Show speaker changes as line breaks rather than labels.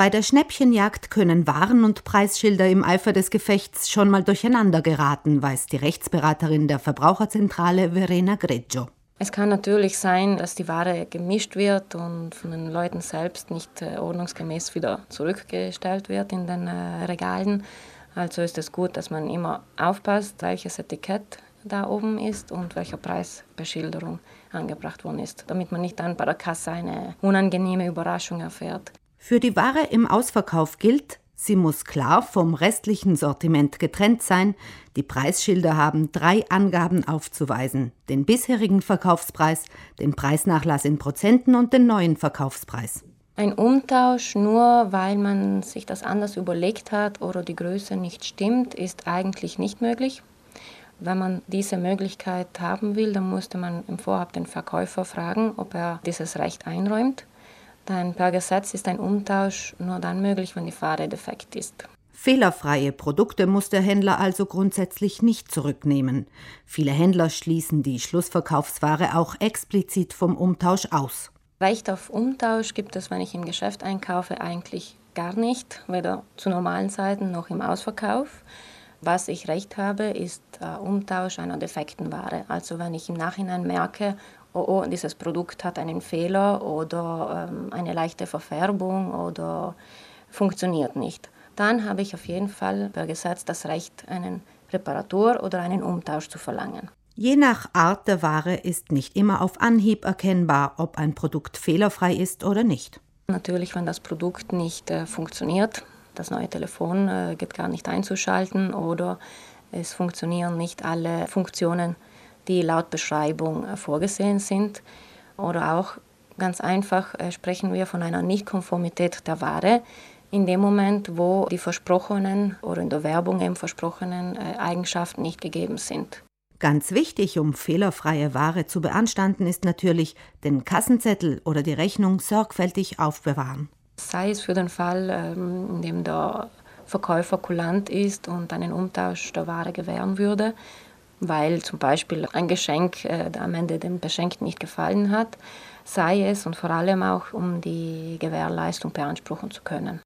Bei der Schnäppchenjagd können Waren- und Preisschilder im Eifer des Gefechts schon mal durcheinander geraten, weiß die Rechtsberaterin der Verbraucherzentrale Verena Greggio.
Es kann natürlich sein, dass die Ware gemischt wird und von den Leuten selbst nicht äh, ordnungsgemäß wieder zurückgestellt wird in den äh, Regalen. Also ist es gut, dass man immer aufpasst, welches Etikett da oben ist und welche Preisbeschilderung angebracht worden ist, damit man nicht dann bei der Kasse eine unangenehme Überraschung erfährt.
Für die Ware im Ausverkauf gilt, sie muss klar vom restlichen Sortiment getrennt sein, die Preisschilder haben drei Angaben aufzuweisen, den bisherigen Verkaufspreis, den Preisnachlass in Prozenten und den neuen Verkaufspreis.
Ein Umtausch nur, weil man sich das anders überlegt hat oder die Größe nicht stimmt, ist eigentlich nicht möglich. Wenn man diese Möglichkeit haben will, dann musste man im Vorab den Verkäufer fragen, ob er dieses Recht einräumt. Denn per Gesetz ist ein Umtausch nur dann möglich, wenn die Ware defekt ist.
Fehlerfreie Produkte muss der Händler also grundsätzlich nicht zurücknehmen. Viele Händler schließen die Schlussverkaufsware auch explizit vom Umtausch aus.
Recht auf Umtausch gibt es, wenn ich im Geschäft einkaufe, eigentlich gar nicht, weder zu normalen Zeiten noch im Ausverkauf. Was ich recht habe, ist äh, Umtausch einer defekten Ware. Also wenn ich im Nachhinein merke, oh, oh dieses Produkt hat einen Fehler oder ähm, eine leichte Verfärbung oder funktioniert nicht, dann habe ich auf jeden Fall per Gesetz das Recht, einen Reparatur oder einen Umtausch zu verlangen.
Je nach Art der Ware ist nicht immer auf Anhieb erkennbar, ob ein Produkt fehlerfrei ist oder nicht.
Natürlich, wenn das Produkt nicht äh, funktioniert, das neue Telefon äh, geht gar nicht einzuschalten oder es funktionieren nicht alle Funktionen, die laut Beschreibung äh, vorgesehen sind. Oder auch ganz einfach äh, sprechen wir von einer Nichtkonformität der Ware in dem Moment, wo die versprochenen oder in der Werbung eben versprochenen Eigenschaften nicht gegeben sind.
Ganz wichtig, um fehlerfreie Ware zu beanstanden, ist natürlich den Kassenzettel oder die Rechnung sorgfältig aufbewahren.
Sei es für den Fall, ähm, in dem der Verkäufer kulant ist und einen Umtausch der Ware gewähren würde, weil zum Beispiel ein Geschenk äh, am Ende dem Beschenkten nicht gefallen hat, sei es und vor allem auch, um die Gewährleistung beanspruchen zu können.